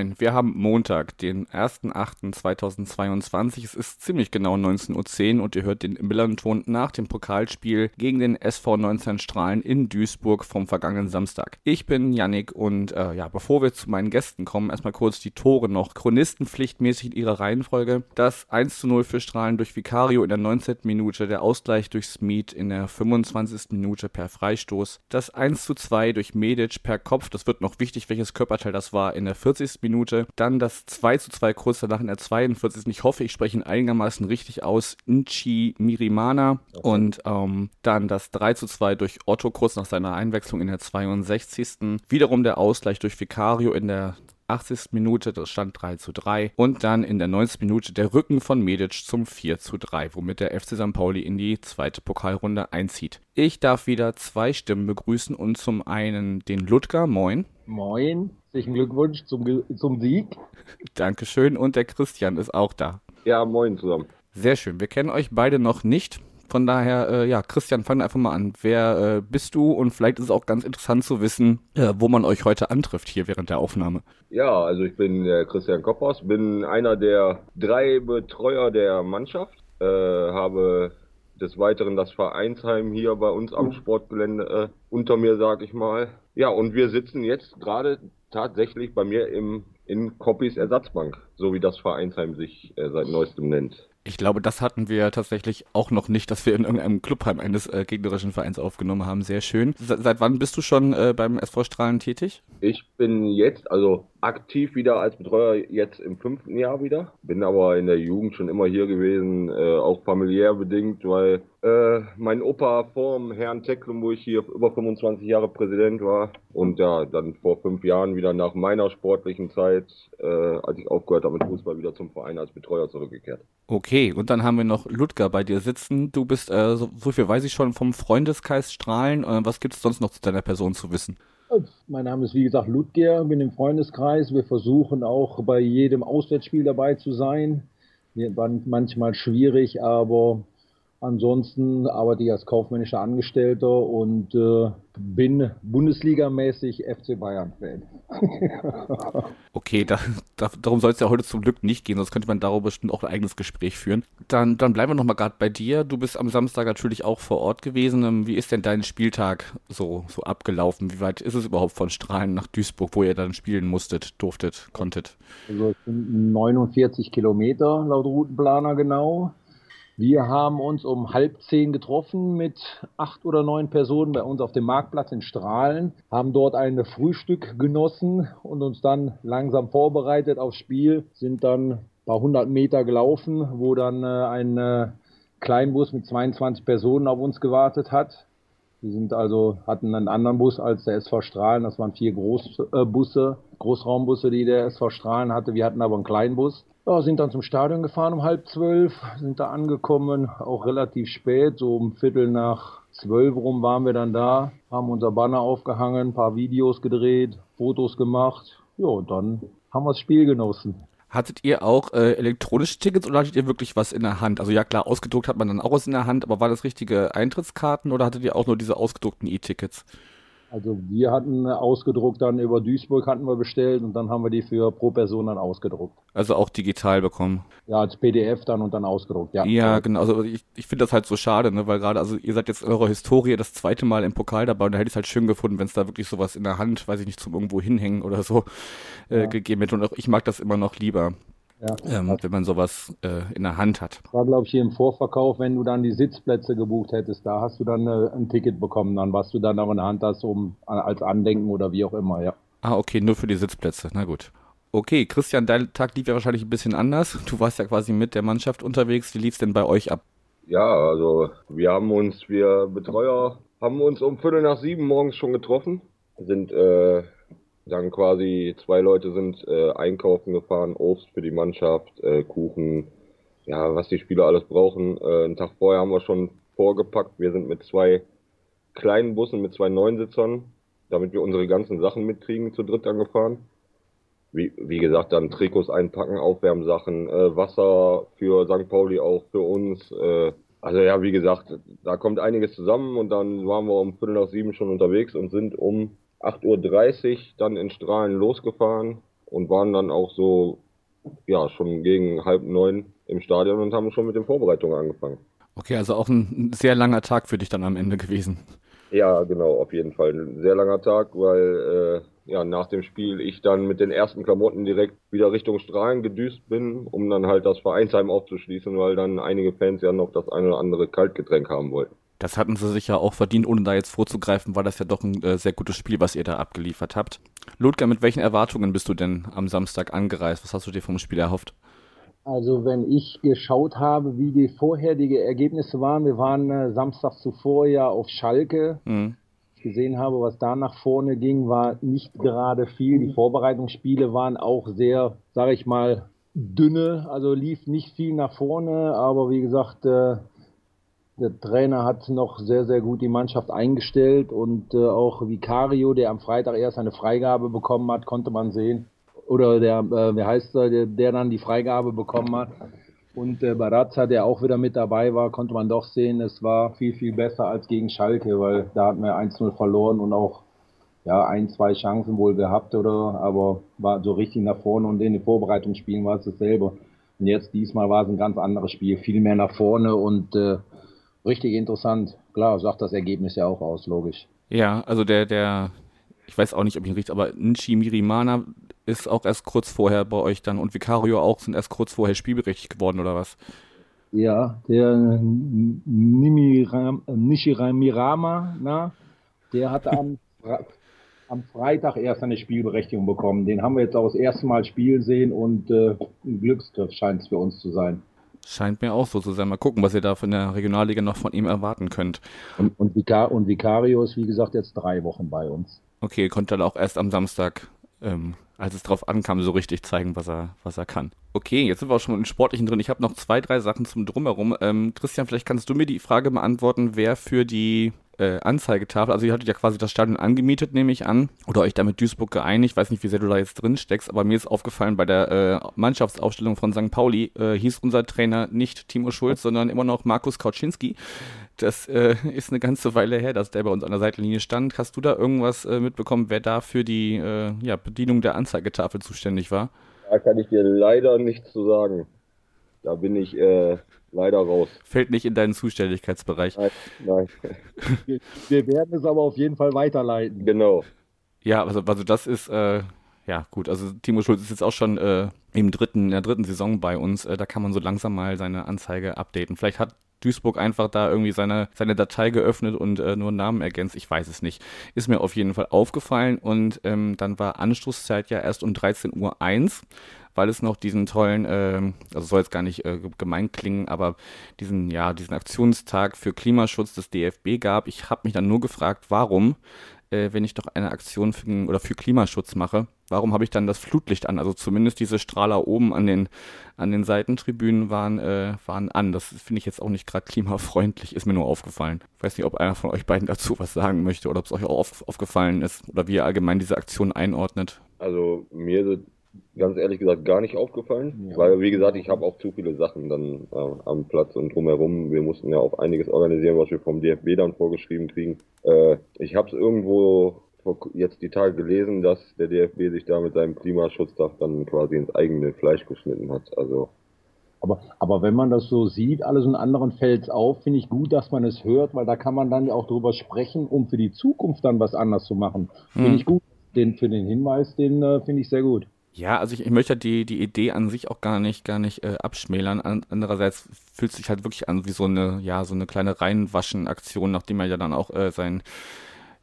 Moin, wir haben Montag, den 1.8.2022. Es ist ziemlich genau 19.10 Uhr und ihr hört den Millanton nach dem Pokalspiel gegen den SV 19 Strahlen in Duisburg vom vergangenen Samstag. Ich bin Yannick und äh, ja, bevor wir zu meinen Gästen kommen, erstmal kurz die Tore noch. Chronistenpflichtmäßig in ihrer Reihenfolge. Das 1 zu 0 für Strahlen durch Vicario in der 19. Minute, der Ausgleich durch Smith in der 25. Minute per Freistoß. Das 1 zu 2 durch Medic per Kopf, das wird noch wichtig, welches Körperteil das war, in der 40. Minute. Dann das 2 zu 2 kurz danach in der 42. Ich hoffe, ich spreche ihn einigermaßen richtig aus. Nchi Mirimana. Okay. Und ähm, dann das 3 zu 2 durch Otto kurz nach seiner Einwechslung in der 62. Wiederum der Ausgleich durch Vicario in der 80. Minute, das stand 3 zu 3. Und dann in der 90. Minute der Rücken von Medic zum 4 zu 3, womit der FC St. Pauli in die zweite Pokalrunde einzieht. Ich darf wieder zwei Stimmen begrüßen und zum einen den Ludger, moin. Moin, herzlichen Glückwunsch zum, zum Sieg. Dankeschön und der Christian ist auch da. Ja, moin zusammen. Sehr schön, wir kennen euch beide noch nicht. Von daher, äh, ja, Christian, fang einfach mal an. Wer äh, bist du? Und vielleicht ist es auch ganz interessant zu wissen, äh, wo man euch heute antrifft hier während der Aufnahme. Ja, also ich bin Christian Koppers, bin einer der drei Betreuer der Mannschaft, äh, habe des Weiteren das Vereinsheim hier bei uns am Sportgelände äh, unter mir, sag ich mal. Ja, und wir sitzen jetzt gerade tatsächlich bei mir im, in Coppys Ersatzbank, so wie das Vereinsheim sich äh, seit neuestem nennt. Ich glaube, das hatten wir tatsächlich auch noch nicht, dass wir in irgendeinem Clubheim eines äh, gegnerischen Vereins aufgenommen haben. Sehr schön. Se seit wann bist du schon äh, beim SV Strahlen tätig? Ich bin jetzt, also aktiv wieder als Betreuer jetzt im fünften Jahr wieder. Bin aber in der Jugend schon immer hier gewesen, äh, auch familiär bedingt, weil äh, mein Opa vor dem Herrn Tecklenburg hier über 25 Jahre Präsident war und ja, dann vor fünf Jahren wieder nach meiner sportlichen Zeit, äh, als ich aufgehört habe mit Fußball, wieder zum Verein als Betreuer zurückgekehrt. Okay, und dann haben wir noch Ludger bei dir sitzen. Du bist, äh, so, so viel weiß ich schon, vom Freundeskreis Strahlen. Äh, was gibt es sonst noch zu deiner Person zu wissen? Mein Name ist wie gesagt Ludger, bin im Freundeskreis. Wir versuchen auch bei jedem Auswärtsspiel dabei zu sein. Wir waren manchmal schwierig, aber Ansonsten arbeite ich als kaufmännischer Angestellter und äh, bin Bundesligamäßig FC Bayern-Fan. okay, da, da, darum soll es ja heute zum Glück nicht gehen, sonst könnte man darüber bestimmt auch ein eigenes Gespräch führen. Dann, dann bleiben wir nochmal gerade bei dir. Du bist am Samstag natürlich auch vor Ort gewesen. Ähm, wie ist denn dein Spieltag so, so abgelaufen? Wie weit ist es überhaupt von Strahlen nach Duisburg, wo ihr dann spielen musstet, durftet, konntet? Also es sind 49 Kilometer laut Routenplaner genau. Wir haben uns um halb zehn getroffen mit acht oder neun Personen bei uns auf dem Marktplatz in Strahlen, haben dort ein Frühstück genossen und uns dann langsam vorbereitet aufs Spiel, sind dann ein paar hundert Meter gelaufen, wo dann äh, ein äh, Kleinbus mit 22 Personen auf uns gewartet hat. Wir sind also, hatten einen anderen Bus als der SV Strahlen, das waren vier Großbusse, äh, Großraumbusse, die der SV Strahlen hatte. Wir hatten aber einen Kleinbus. Ja, sind dann zum Stadion gefahren um halb zwölf, sind da angekommen, auch relativ spät, so um Viertel nach zwölf rum waren wir dann da, haben unser Banner aufgehangen, ein paar Videos gedreht, Fotos gemacht. Ja, und dann haben wir das Spiel genossen. Hattet ihr auch äh, elektronische Tickets oder hattet ihr wirklich was in der Hand? Also ja klar, ausgedruckt hat man dann auch was in der Hand, aber war das richtige Eintrittskarten oder hattet ihr auch nur diese ausgedruckten E-Tickets? Also wir hatten ausgedruckt dann über Duisburg hatten wir bestellt und dann haben wir die für pro Person dann ausgedruckt. Also auch digital bekommen. Ja, als PDF dann und dann ausgedruckt, ja. Ja, genau. Also ich, ich finde das halt so schade, ne, weil gerade, also ihr seid jetzt in eurer Historie das zweite Mal im Pokal dabei und da hätte ich es halt schön gefunden, wenn es da wirklich sowas in der Hand, weiß ich nicht, zum irgendwo hinhängen oder so äh, ja. gegeben hätte. Und auch ich mag das immer noch lieber. Ja, ähm, wenn man sowas äh, in der Hand hat. War, glaube ich, hier im Vorverkauf, wenn du dann die Sitzplätze gebucht hättest, da hast du dann äh, ein Ticket bekommen, dann was du dann auch in der Hand hast, um als Andenken oder wie auch immer, ja. Ah, okay, nur für die Sitzplätze, na gut. Okay, Christian, dein Tag lief ja wahrscheinlich ein bisschen anders. Du warst ja quasi mit der Mannschaft unterwegs. Wie lief es denn bei euch ab? Ja, also wir haben uns, wir Betreuer, haben uns um Viertel nach sieben morgens schon getroffen, sind äh, dann quasi zwei Leute sind äh, einkaufen gefahren, Obst für die Mannschaft, äh, Kuchen, ja, was die Spieler alles brauchen. Äh, einen Tag vorher haben wir schon vorgepackt. Wir sind mit zwei kleinen Bussen, mit zwei Neunsitzern, damit wir unsere ganzen Sachen mitkriegen, zu dritt angefahren. wie, wie gesagt, dann Trikots einpacken, Aufwärmsachen, äh, Wasser für St. Pauli auch für uns. Äh, also ja, wie gesagt, da kommt einiges zusammen und dann waren wir um Viertel nach sieben schon unterwegs und sind um 8.30 Uhr dann in Strahlen losgefahren und waren dann auch so, ja, schon gegen halb neun im Stadion und haben schon mit den Vorbereitungen angefangen. Okay, also auch ein sehr langer Tag für dich dann am Ende gewesen. Ja, genau, auf jeden Fall. Ein sehr langer Tag, weil äh, ja, nach dem Spiel ich dann mit den ersten Klamotten direkt wieder Richtung Strahlen gedüst bin, um dann halt das Vereinsheim aufzuschließen, weil dann einige Fans ja noch das eine oder andere Kaltgetränk haben wollten. Das hatten sie sich ja auch verdient, ohne da jetzt vorzugreifen, war das ja doch ein äh, sehr gutes Spiel, was ihr da abgeliefert habt. Ludger, mit welchen Erwartungen bist du denn am Samstag angereist? Was hast du dir vom Spiel erhofft? Also wenn ich geschaut habe, wie die vorherigen Ergebnisse waren, wir waren äh, Samstag zuvor ja auf Schalke. Mhm. Ich gesehen habe, was da nach vorne ging, war nicht gerade viel. Die Vorbereitungsspiele waren auch sehr, sage ich mal, dünne, also lief nicht viel nach vorne, aber wie gesagt, äh, der Trainer hat noch sehr, sehr gut die Mannschaft eingestellt und äh, auch Vicario, der am Freitag erst eine Freigabe bekommen hat, konnte man sehen. Oder der, äh, wie heißt er, der, der dann die Freigabe bekommen hat. Und äh, Barazza, der auch wieder mit dabei war, konnte man doch sehen, es war viel, viel besser als gegen Schalke, weil da hatten wir 1-0 verloren und auch ja, ein, zwei Chancen wohl gehabt, oder? Aber war so richtig nach vorne und in den Vorbereitungsspielen war es dasselbe. Und jetzt diesmal war es ein ganz anderes Spiel, viel mehr nach vorne und äh, richtig interessant. Klar, sagt das Ergebnis ja auch aus, logisch. Ja, also der, der, ich weiß auch nicht, ob ich ihn richtig, aber Nchi Mirimana ist auch erst kurz vorher bei euch dann und Vicario auch sind erst kurz vorher spielberechtigt geworden oder was? Ja, der Nimiram, Nishiram na, der hat am, am Freitag erst eine Spielberechtigung bekommen. Den haben wir jetzt auch das erste Mal spielen sehen und äh, ein Glücksgriff scheint es für uns zu sein. Scheint mir auch so zu sein. Mal gucken, was ihr da von der Regionalliga noch von ihm erwarten könnt. Und, und, Vicar und Vicario ist, wie gesagt, jetzt drei Wochen bei uns. Okay, konnte dann auch erst am Samstag, ähm, als es drauf ankam, so richtig zeigen, was er, was er kann. Okay, jetzt sind wir auch schon im Sportlichen drin. Ich habe noch zwei, drei Sachen zum Drumherum. Ähm, Christian, vielleicht kannst du mir die Frage beantworten, wer für die äh, Anzeigetafel. Also ihr hattet ja quasi das Stadion angemietet, nehme ich an, oder euch da mit Duisburg geeinigt. Weiß nicht, wie sehr du da jetzt drin steckst, aber mir ist aufgefallen, bei der äh, Mannschaftsaufstellung von St. Pauli äh, hieß unser Trainer nicht Timo Schulz, sondern immer noch Markus Kauczynski. Das äh, ist eine ganze Weile her, dass der bei uns an der Seitenlinie stand. Hast du da irgendwas äh, mitbekommen, wer da für die äh, ja, Bedienung der Anzeigetafel zuständig war? Da kann ich dir leider nichts zu sagen. Da bin ich leider raus. Fällt nicht in deinen Zuständigkeitsbereich. Nein, nein. wir, wir, werden es aber auf jeden Fall weiterleiten. Genau. Ja, also, also das ist, äh, ja gut, also Timo Schulz ist jetzt auch schon äh, im dritten, in der dritten Saison bei uns. Äh, da kann man so langsam mal seine Anzeige updaten. Vielleicht hat Duisburg einfach da irgendwie seine, seine Datei geöffnet und äh, nur Namen ergänzt. Ich weiß es nicht. Ist mir auf jeden Fall aufgefallen und ähm, dann war Anstoßzeit ja erst um 13.01 Uhr weil es noch diesen tollen, äh, also soll jetzt gar nicht äh, gemein klingen, aber diesen, ja, diesen Aktionstag für Klimaschutz des DFB gab. Ich habe mich dann nur gefragt, warum, äh, wenn ich doch eine Aktion für, oder für Klimaschutz mache, warum habe ich dann das Flutlicht an? Also zumindest diese Strahler oben an den, an den Seitentribünen waren, äh, waren an. Das finde ich jetzt auch nicht gerade klimafreundlich, ist mir nur aufgefallen. Ich weiß nicht, ob einer von euch beiden dazu was sagen möchte oder ob es euch auch auf, aufgefallen ist oder wie ihr allgemein diese Aktion einordnet. Also mir ist ganz ehrlich gesagt gar nicht aufgefallen, ja. weil wie gesagt, ich habe auch zu viele Sachen dann äh, am Platz und drumherum. Wir mussten ja auch einiges organisieren, was wir vom DFB dann vorgeschrieben kriegen. Äh, ich habe es irgendwo jetzt die Tage gelesen, dass der DFB sich da mit seinem Klimaschutztag dann quasi ins eigene Fleisch geschnitten hat. Also aber, aber wenn man das so sieht, alles in anderen fällt auf, finde ich gut, dass man es hört, weil da kann man dann ja auch drüber sprechen, um für die Zukunft dann was anders zu machen. Hm. Finde ich gut. Den, für den Hinweis, den äh, finde ich sehr gut. Ja, also ich, ich möchte die, die Idee an sich auch gar nicht, gar nicht äh, abschmälern. An, andererseits fühlt es sich halt wirklich an wie so eine, ja, so eine kleine Reinwaschen-Aktion, nachdem er ja dann auch äh, sein,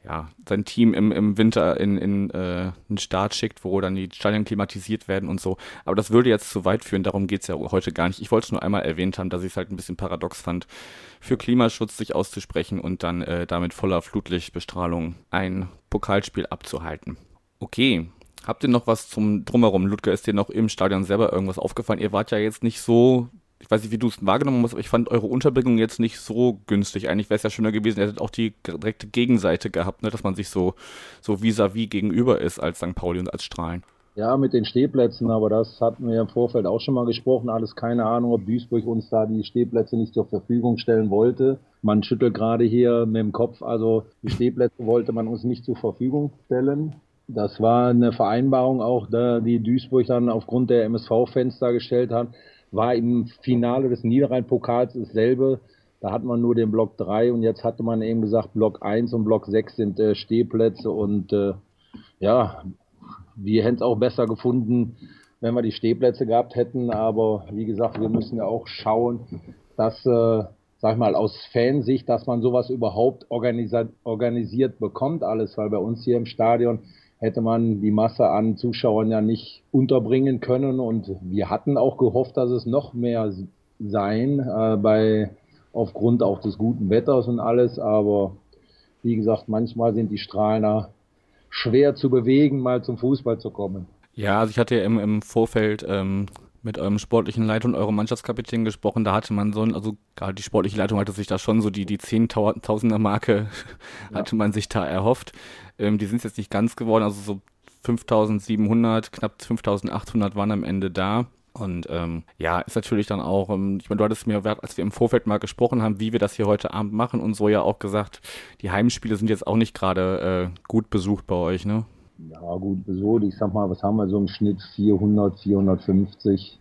ja, sein Team im, im Winter in, in äh, einen Start schickt, wo dann die Stadien klimatisiert werden und so. Aber das würde jetzt zu weit führen, darum geht's ja heute gar nicht. Ich wollte es nur einmal erwähnt haben, dass ich es halt ein bisschen paradox fand, für Klimaschutz sich auszusprechen und dann äh, damit voller Flutlichtbestrahlung ein Pokalspiel abzuhalten. Okay, Habt ihr noch was zum Drumherum? Ludger, ist dir noch im Stadion selber irgendwas aufgefallen? Ihr wart ja jetzt nicht so, ich weiß nicht, wie du es wahrgenommen hast, aber ich fand eure Unterbringung jetzt nicht so günstig. Eigentlich wäre es ja schöner gewesen, ihr hättet auch die direkte Gegenseite gehabt, ne? dass man sich so so vis-à-vis -vis gegenüber ist als St. Pauli und als Strahlen. Ja, mit den Stehplätzen, aber das hatten wir im Vorfeld auch schon mal gesprochen. Alles keine Ahnung, ob Duisburg uns da die Stehplätze nicht zur Verfügung stellen wollte. Man schüttelt gerade hier mit dem Kopf, also die Stehplätze wollte man uns nicht zur Verfügung stellen. Das war eine Vereinbarung auch, die Duisburg dann aufgrund der MSV-Fenster gestellt hat. War im Finale des Niederrhein-Pokals dasselbe. Da hat man nur den Block 3 und jetzt hatte man eben gesagt, Block 1 und Block 6 sind äh, Stehplätze und äh, ja, wir hätten es auch besser gefunden, wenn wir die Stehplätze gehabt hätten. Aber wie gesagt, wir müssen ja auch schauen, dass, äh, sag ich mal, aus Fansicht, dass man sowas überhaupt organisiert bekommt, alles, weil bei uns hier im Stadion hätte man die Masse an Zuschauern ja nicht unterbringen können. Und wir hatten auch gehofft, dass es noch mehr sein, äh, bei, aufgrund auch des guten Wetters und alles. Aber wie gesagt, manchmal sind die Strahler schwer zu bewegen, mal zum Fußball zu kommen. Ja, also ich hatte ja im, im Vorfeld ähm, mit eurem sportlichen Leiter und eurem Mannschaftskapitän gesprochen. Da hatte man so, also gerade die sportliche Leitung hatte sich da schon so die, die Zehntausender Marke ja. hatte man sich da erhofft. Ähm, die sind jetzt nicht ganz geworden, also so 5700, knapp 5800 waren am Ende da. Und ähm, ja, ist natürlich dann auch, ähm, ich meine, du hattest mir, als wir im Vorfeld mal gesprochen haben, wie wir das hier heute Abend machen und so ja auch gesagt, die Heimspiele sind jetzt auch nicht gerade äh, gut besucht bei euch, ne? Ja, gut besucht. Ich sag mal, was haben wir so im Schnitt? 400, 450.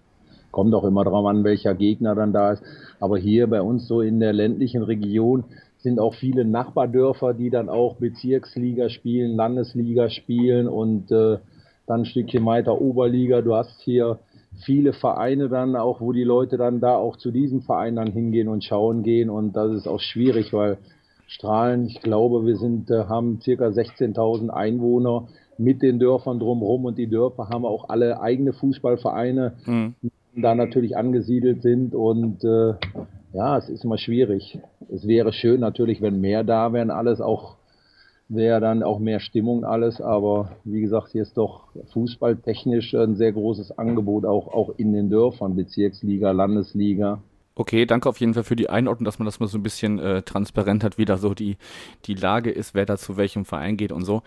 Kommt auch immer drauf an, welcher Gegner dann da ist. Aber hier bei uns so in der ländlichen Region sind auch viele Nachbardörfer, die dann auch Bezirksliga spielen, Landesliga spielen und äh, dann ein Stückchen weiter Oberliga. Du hast hier viele Vereine dann auch, wo die Leute dann da auch zu diesen Vereinen dann hingehen und schauen gehen und das ist auch schwierig, weil Strahlen, ich glaube, wir sind, äh, haben circa 16.000 Einwohner mit den Dörfern drumherum und die Dörfer haben auch alle eigene Fußballvereine, mhm. die da natürlich angesiedelt sind und äh, ja, es ist immer schwierig. Es wäre schön natürlich, wenn mehr da wären, alles auch wäre dann auch mehr Stimmung alles, aber wie gesagt, hier ist doch fußballtechnisch ein sehr großes Angebot auch, auch in den Dörfern, Bezirksliga, Landesliga. Okay, danke auf jeden Fall für die Einordnung, dass man das mal so ein bisschen äh, transparent hat, wie da so die, die Lage ist, wer da zu welchem Verein geht und so.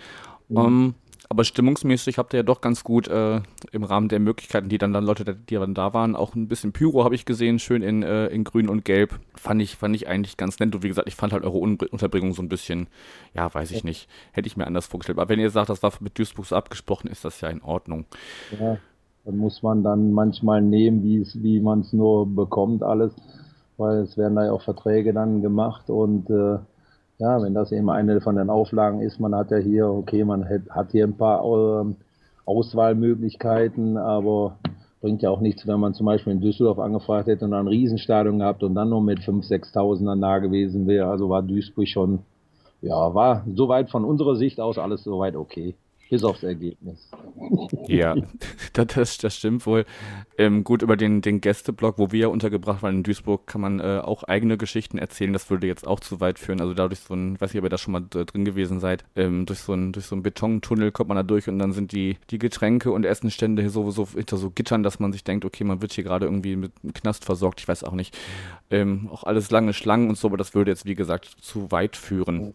Mhm. Um, ähm, aber stimmungsmäßig habt ihr ja doch ganz gut äh, im Rahmen der Möglichkeiten, die dann, dann Leute, die dann da waren, auch ein bisschen Pyro habe ich gesehen, schön in, äh, in grün und gelb. Fand ich, fand ich eigentlich ganz nett. Und wie gesagt, ich fand halt eure Un Unterbringung so ein bisschen, ja, weiß ich nicht, hätte ich mir anders vorgestellt. Aber wenn ihr sagt, das war mit Duisburg so abgesprochen, ist das ja in Ordnung. Ja, dann muss man dann manchmal nehmen, wie man es nur bekommt, alles. Weil es werden da ja auch Verträge dann gemacht und äh, ja, wenn das eben eine von den Auflagen ist, man hat ja hier, okay, man hat hier ein paar ähm, Auswahlmöglichkeiten, aber bringt ja auch nichts, wenn man zum Beispiel in Düsseldorf angefragt hätte und ein Riesenstadion gehabt und dann nur mit 5.000, 6.000 dann da gewesen wäre. Also war Duisburg schon, ja, war soweit von unserer Sicht aus alles soweit okay bis aufs Ergebnis. Ja, das, das stimmt wohl. Ähm, gut, über den, den Gästeblock, wo wir untergebracht waren in Duisburg, kann man äh, auch eigene Geschichten erzählen. Das würde jetzt auch zu weit führen. Also dadurch so ein, weiß nicht, ob ihr da schon mal drin gewesen seid, ähm, durch so ein, durch so einen Betontunnel kommt man da durch und dann sind die, die Getränke und Essenstände hier sowieso hinter so Gittern, dass man sich denkt, okay, man wird hier gerade irgendwie mit einem Knast versorgt. Ich weiß auch nicht. Ähm, auch alles lange Schlangen und so, aber das würde jetzt, wie gesagt, zu weit führen.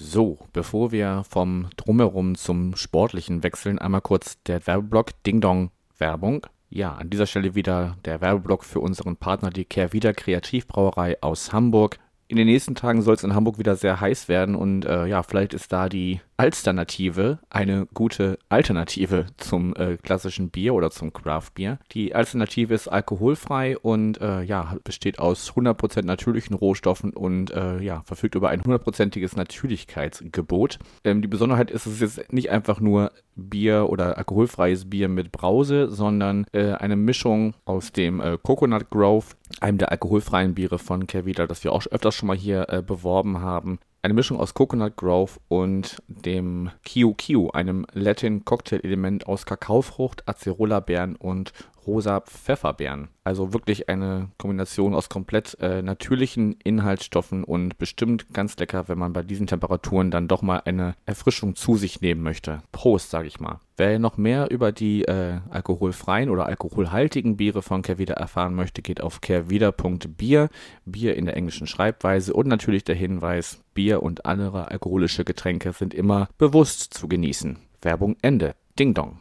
So, bevor wir vom Drumherum zum Sportlichen wechseln, einmal kurz der Werbeblock Ding Dong Werbung. Ja, an dieser Stelle wieder der Werbeblock für unseren Partner, die Kehrwieder Kreativbrauerei aus Hamburg. In den nächsten Tagen soll es in Hamburg wieder sehr heiß werden und äh, ja, vielleicht ist da die Alternative eine gute Alternative zum äh, klassischen Bier oder zum Craft Bier. Die Alternative ist alkoholfrei und äh, ja, besteht aus 100% natürlichen Rohstoffen und äh, ja, verfügt über ein hundertprozentiges Natürlichkeitsgebot. Ähm, die Besonderheit ist, es ist jetzt nicht einfach nur Bier oder alkoholfreies Bier mit Brause, sondern äh, eine Mischung aus dem äh, Coconut Grove, einem der alkoholfreien Biere von Kervida, das wir auch öfters schon mal hier äh, beworben haben, eine Mischung aus Coconut Grove und dem Kiu Kiu, einem Latin Cocktail-Element aus Kakaofrucht, Acerola-Beeren und rosa Pfefferbeeren. Also wirklich eine Kombination aus komplett äh, natürlichen Inhaltsstoffen und bestimmt ganz lecker, wenn man bei diesen Temperaturen dann doch mal eine Erfrischung zu sich nehmen möchte. Prost, sage ich mal. Wer noch mehr über die äh, alkoholfreien oder alkoholhaltigen Biere von Kervida erfahren möchte, geht auf kervida.bier, Bier in der englischen Schreibweise und natürlich der Hinweis, Bier und andere alkoholische Getränke sind immer bewusst zu genießen. Werbung Ende. Ding Dong.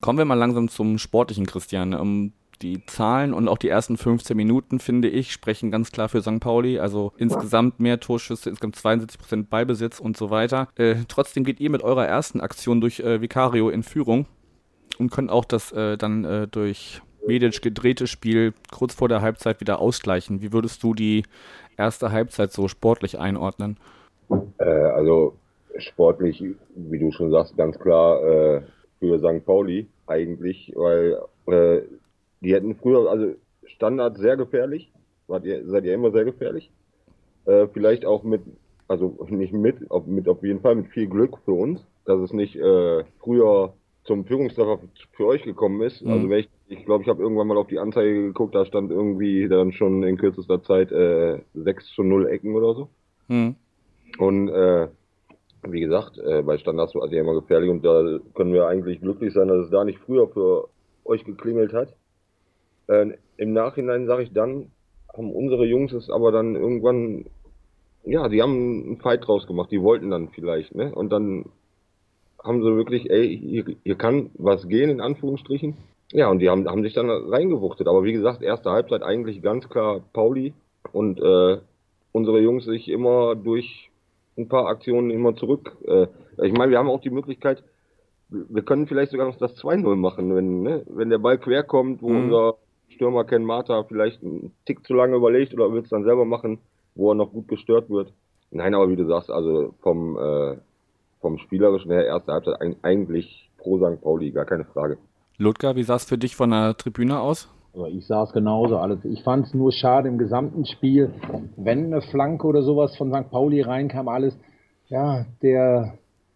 Kommen wir mal langsam zum sportlichen Christian. Die Zahlen und auch die ersten 15 Minuten, finde ich, sprechen ganz klar für St. Pauli. Also insgesamt mehr Torschüsse, insgesamt 72 Prozent Ballbesitz und so weiter. Äh, trotzdem geht ihr mit eurer ersten Aktion durch äh, Vicario in Führung und könnt auch das äh, dann äh, durch Medic gedrehte Spiel kurz vor der Halbzeit wieder ausgleichen. Wie würdest du die erste Halbzeit so sportlich einordnen? Äh, also sportlich, wie du schon sagst, ganz klar äh, für St. Pauli eigentlich, weil äh, die hätten früher, also Standard sehr gefährlich, wart ihr, seid ihr immer sehr gefährlich. Äh, vielleicht auch mit, also nicht mit, auf, mit auf jeden Fall mit viel Glück für uns, dass es nicht äh, früher zum Führungstreffer für euch gekommen ist. Mhm. Also wenn ich, ich glaube, ich habe irgendwann mal auf die Anzeige geguckt, da stand irgendwie dann schon in kürzester Zeit äh, 6 zu 0 Ecken oder so. Mhm. Und äh, wie gesagt, äh, bei Standards war ja immer gefährlich und da können wir eigentlich glücklich sein, dass es da nicht früher für euch geklingelt hat. Äh, Im Nachhinein sage ich dann, haben unsere Jungs es aber dann irgendwann, ja, die haben einen Fight draus gemacht, die wollten dann vielleicht, ne? Und dann haben sie wirklich, ey, hier, hier kann was gehen, in Anführungsstrichen. Ja, und die haben, haben sich dann reingewuchtet. Aber wie gesagt, erste Halbzeit eigentlich ganz klar Pauli und äh, unsere Jungs sich immer durch ein paar Aktionen immer zurück. Äh, ich meine, wir haben auch die Möglichkeit, wir können vielleicht sogar noch das 2-0 machen, wenn, ne, wenn der Ball quer kommt, wo mhm. unser Stürmer Ken Marta vielleicht einen Tick zu lange überlegt oder will es dann selber machen, wo er noch gut gestört wird. Nein, aber wie du sagst, also vom, äh, vom Spielerischen her, erste Halbzeit eigentlich pro St. Pauli, gar keine Frage. Ludger, wie sah es für dich von der Tribüne aus? Ich sah es genauso alles. Ich fand es nur schade im gesamten Spiel, wenn eine Flanke oder sowas von St. Pauli reinkam, alles, ja, der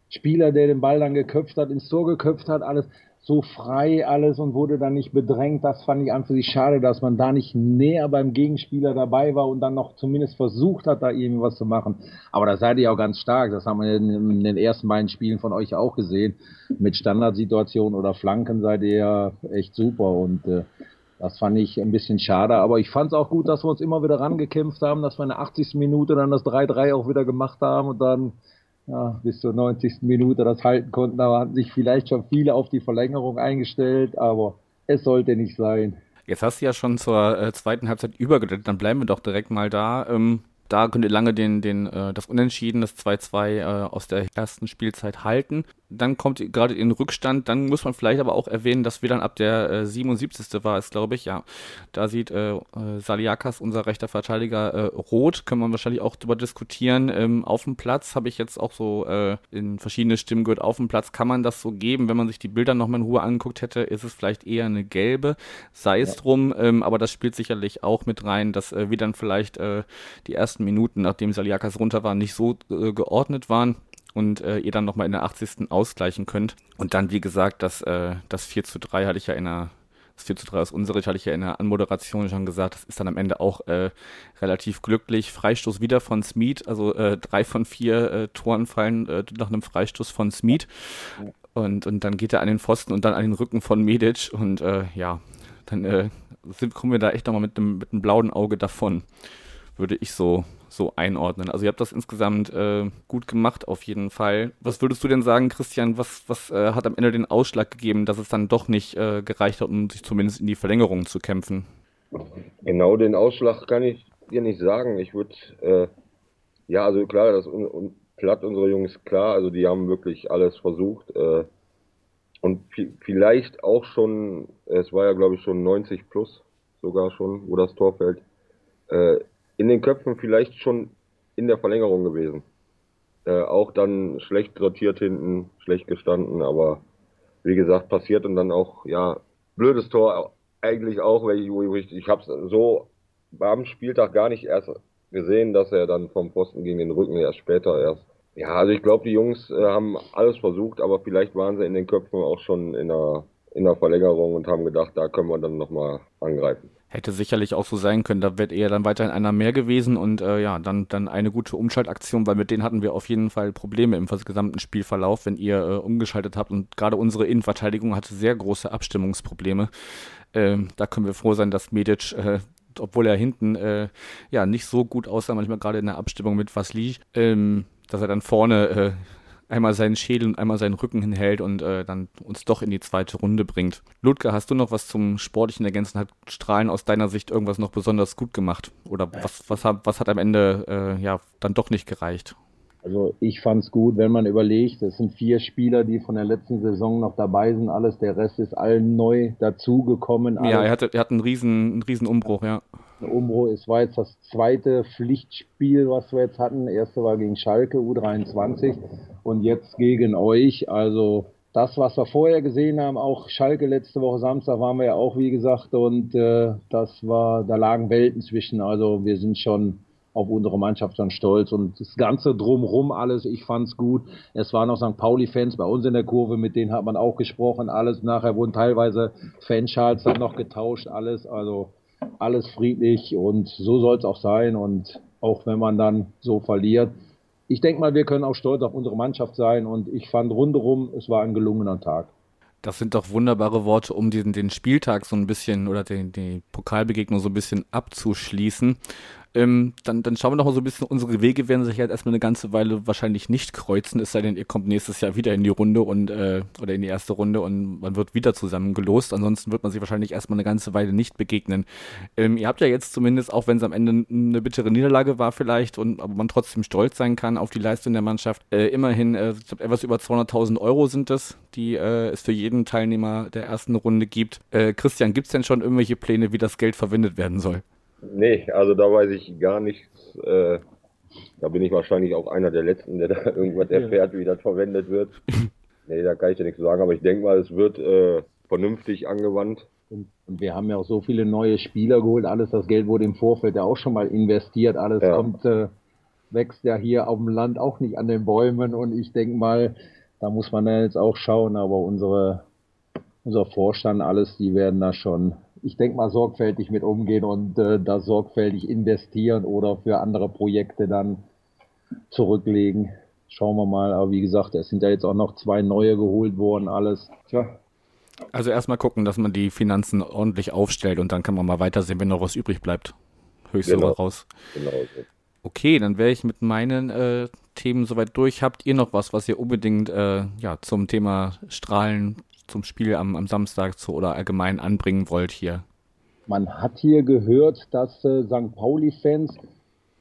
Spieler, der den Ball dann geköpft hat, ins Tor geköpft hat, alles so frei alles und wurde dann nicht bedrängt. Das fand ich an für sich schade, dass man da nicht näher beim Gegenspieler dabei war und dann noch zumindest versucht hat, da irgendwie was zu machen. Aber da seid ihr auch ganz stark. Das haben wir in, den ersten beiden Spielen von euch auch gesehen. Mit Standardsituationen oder Flanken seid ihr ja echt super und äh, das fand ich ein bisschen schade, aber ich fand es auch gut, dass wir uns immer wieder rangekämpft haben, dass wir in der 80. Minute dann das 3-3 auch wieder gemacht haben und dann ja, bis zur 90. Minute das halten konnten. Da hatten sich vielleicht schon viele auf die Verlängerung eingestellt, aber es sollte nicht sein. Jetzt hast du ja schon zur äh, zweiten Halbzeit übergeleitet, dann bleiben wir doch direkt mal da. Ähm, da könnt ihr lange den, den, äh, das Unentschieden, das 2-2 äh, aus der ersten Spielzeit halten dann kommt gerade in Rückstand, dann muss man vielleicht aber auch erwähnen, dass wir dann ab der äh, 77. war es, glaube ich, ja, da sieht äh, äh, Saliakas, unser rechter Verteidiger, äh, rot, können wir wahrscheinlich auch drüber diskutieren. Ähm, auf dem Platz habe ich jetzt auch so äh, in verschiedene Stimmen gehört, auf dem Platz kann man das so geben, wenn man sich die Bilder nochmal in Ruhe angeguckt hätte, ist es vielleicht eher eine gelbe, sei es ja. drum, ähm, aber das spielt sicherlich auch mit rein, dass äh, wir dann vielleicht äh, die ersten Minuten, nachdem Saliakas runter war, nicht so geordnet waren und äh, ihr dann nochmal in der 80. ausgleichen könnt. Und dann, wie gesagt, das, äh, das 4 zu 3 hatte ich ja in der das 4 zu 3 aus unserer hatte ich ja in der Anmoderation schon gesagt, das ist dann am Ende auch äh, relativ glücklich. Freistoß wieder von Smith, also äh, drei von vier äh, Toren fallen äh, nach einem Freistoß von Smith. Und, und dann geht er an den Pfosten und dann an den Rücken von Medic und äh, ja, dann äh, sind, kommen wir da echt nochmal mit einem, mit blauen Auge davon, würde ich so, so einordnen. Also ihr habt das insgesamt äh, gut gemacht auf jeden Fall. Was würdest du denn sagen, Christian, was, was äh, hat am Ende den Ausschlag gegeben, dass es dann doch nicht äh, gereicht hat, um sich zumindest in die Verlängerung zu kämpfen? Genau den Ausschlag kann ich dir nicht sagen. Ich würde, äh, ja, also klar, das un, un, platt unsere Jungs, klar, also die haben wirklich alles versucht. Äh, und vielleicht auch schon, es war ja glaube ich schon 90 plus sogar schon, wo das Tor fällt. In den Köpfen vielleicht schon in der Verlängerung gewesen. Äh, auch dann schlecht sortiert hinten, schlecht gestanden, aber wie gesagt, passiert und dann auch, ja, blödes Tor eigentlich auch, weil ich, ich habe es so am Spieltag gar nicht erst gesehen, dass er dann vom Posten gegen den Rücken erst später erst. Ja, also ich glaube, die Jungs äh, haben alles versucht, aber vielleicht waren sie in den Köpfen auch schon in der, in der Verlängerung und haben gedacht, da können wir dann nochmal angreifen hätte sicherlich auch so sein können. Da wird eher dann weiterhin einer mehr gewesen und äh, ja, dann, dann eine gute Umschaltaktion, weil mit denen hatten wir auf jeden Fall Probleme im gesamten Spielverlauf, wenn ihr äh, umgeschaltet habt. Und gerade unsere Innenverteidigung hatte sehr große Abstimmungsprobleme. Ähm, da können wir froh sein, dass Medic, äh, obwohl er hinten äh, ja nicht so gut aussah, manchmal gerade in der Abstimmung mit Vasli, ähm, dass er dann vorne äh, einmal seinen Schädel und einmal seinen Rücken hinhält und äh, dann uns doch in die zweite Runde bringt. Ludger, hast du noch was zum sportlichen Ergänzen? Hat Strahlen aus deiner Sicht irgendwas noch besonders gut gemacht? Oder was, was, hat, was hat am Ende äh, ja dann doch nicht gereicht? Also ich fand es gut, wenn man überlegt, es sind vier Spieler, die von der letzten Saison noch dabei sind, alles, der Rest ist allen neu dazugekommen. Ja, er hatte, er hat einen riesen, einen riesen Umbruch, ja. Umbruch, es war jetzt das zweite Pflichtspiel, was wir jetzt hatten. Erste war gegen Schalke U23 und jetzt gegen euch. Also das, was wir vorher gesehen haben, auch Schalke letzte Woche Samstag waren wir ja auch, wie gesagt, und äh, das war, da lagen Welten zwischen. Also wir sind schon auf unsere Mannschaft dann stolz und das Ganze drumrum alles, ich fand's gut. Es waren noch St. Pauli-Fans bei uns in der Kurve, mit denen hat man auch gesprochen, alles. Nachher wurden teilweise Fanschals dann noch getauscht, alles. Also alles friedlich und so soll es auch sein. Und auch wenn man dann so verliert, ich denke mal, wir können auch stolz auf unsere Mannschaft sein. Und ich fand rundherum, es war ein gelungener Tag. Das sind doch wunderbare Worte, um diesen, den Spieltag so ein bisschen oder den, die Pokalbegegnung so ein bisschen abzuschließen. Ähm, dann, dann schauen wir noch mal so ein bisschen, unsere Wege werden sich halt erstmal eine ganze Weile wahrscheinlich nicht kreuzen, es sei denn, ihr kommt nächstes Jahr wieder in die Runde und äh, oder in die erste Runde und man wird wieder zusammen gelost. Ansonsten wird man sich wahrscheinlich erstmal eine ganze Weile nicht begegnen. Ähm, ihr habt ja jetzt zumindest, auch wenn es am Ende eine bittere Niederlage war vielleicht und aber man trotzdem stolz sein kann auf die Leistung der Mannschaft, äh, immerhin, äh, ich glaube, etwas über 200.000 Euro sind es, die äh, es für jeden Teilnehmer der ersten Runde gibt. Äh, Christian, gibt es denn schon irgendwelche Pläne, wie das Geld verwendet werden soll? Nee, also da weiß ich gar nichts. Äh, da bin ich wahrscheinlich auch einer der Letzten, der da irgendwas erfährt, wie das verwendet wird. nee, da kann ich dir nichts sagen, aber ich denke mal, es wird äh, vernünftig angewandt. Und, und, wir haben ja auch so viele neue Spieler geholt. Alles das Geld wurde im Vorfeld ja auch schon mal investiert. Alles ja. kommt, äh, wächst ja hier auf dem Land auch nicht an den Bäumen. Und ich denke mal, da muss man ja jetzt auch schauen. Aber unsere, unser Vorstand, alles, die werden da schon ich denke mal, sorgfältig mit umgehen und äh, da sorgfältig investieren oder für andere Projekte dann zurücklegen. Schauen wir mal. Aber wie gesagt, es sind ja jetzt auch noch zwei neue geholt worden, alles. Tja. Also erstmal gucken, dass man die Finanzen ordentlich aufstellt und dann kann man mal weitersehen, wenn noch was übrig bleibt. Höchst genau. raus. Genau. Okay, dann wäre ich mit meinen äh, Themen soweit durch. Habt ihr noch was, was ihr unbedingt äh, ja, zum Thema Strahlen zum Spiel am, am Samstag zu, oder allgemein anbringen wollt hier? Man hat hier gehört, dass äh, St. Pauli-Fans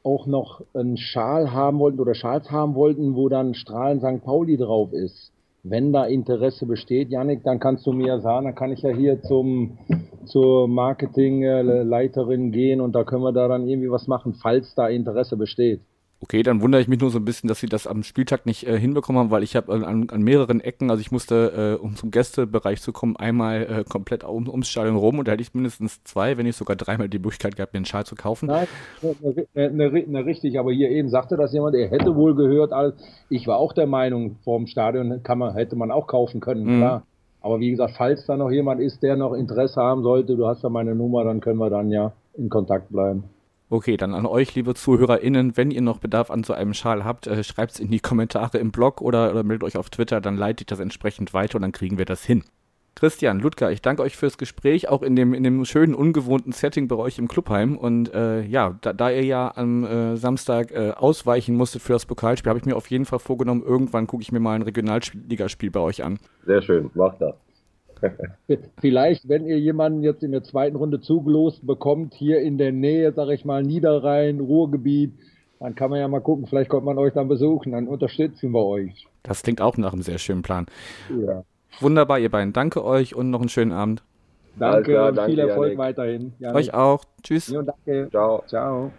auch noch einen Schal haben wollten oder Schals haben wollten, wo dann Strahlen St. Pauli drauf ist. Wenn da Interesse besteht, Janik, dann kannst du mir sagen, dann kann ich ja hier zum, zur Marketingleiterin gehen und da können wir da dann irgendwie was machen, falls da Interesse besteht. Okay, dann wundere ich mich nur so ein bisschen, dass sie das am Spieltag nicht äh, hinbekommen haben, weil ich habe an, an, mehreren Ecken, also ich musste, äh, um zum Gästebereich zu kommen, einmal äh, komplett um, ums Stadion rum und da hätte ich mindestens zwei, wenn nicht sogar dreimal die Möglichkeit gehabt, mir einen Schal zu kaufen. Nein, ne, ne, ne, richtig, aber hier eben sagte das jemand, er hätte wohl gehört, als ich war auch der Meinung, vorm Stadion kann man, hätte man auch kaufen können, mhm. klar. Aber wie gesagt, falls da noch jemand ist, der noch Interesse haben sollte, du hast ja meine Nummer, dann können wir dann ja in Kontakt bleiben. Okay, dann an euch, liebe ZuhörerInnen, wenn ihr noch Bedarf an so einem Schal habt, äh, schreibt es in die Kommentare im Blog oder, oder meldet euch auf Twitter, dann leite ich das entsprechend weiter und dann kriegen wir das hin. Christian, Ludger, ich danke euch fürs Gespräch, auch in dem, in dem schönen, ungewohnten Setting bei euch im Clubheim. Und äh, ja, da, da ihr ja am äh, Samstag äh, ausweichen musstet für das Pokalspiel, habe ich mir auf jeden Fall vorgenommen, irgendwann gucke ich mir mal ein Regionalligaspiel bei euch an. Sehr schön, macht das. Vielleicht, wenn ihr jemanden jetzt in der zweiten Runde zugelost bekommt, hier in der Nähe, sag ich mal, Niederrhein, Ruhrgebiet, dann kann man ja mal gucken, vielleicht kommt man euch dann besuchen, dann unterstützen wir euch. Das klingt auch nach einem sehr schönen Plan. Ja. Wunderbar, ihr beiden. Danke euch und noch einen schönen Abend. Danke, klar, danke viel Erfolg Janik. weiterhin. Janik. Euch auch. Tschüss. Ja, danke. Ciao. Ciao.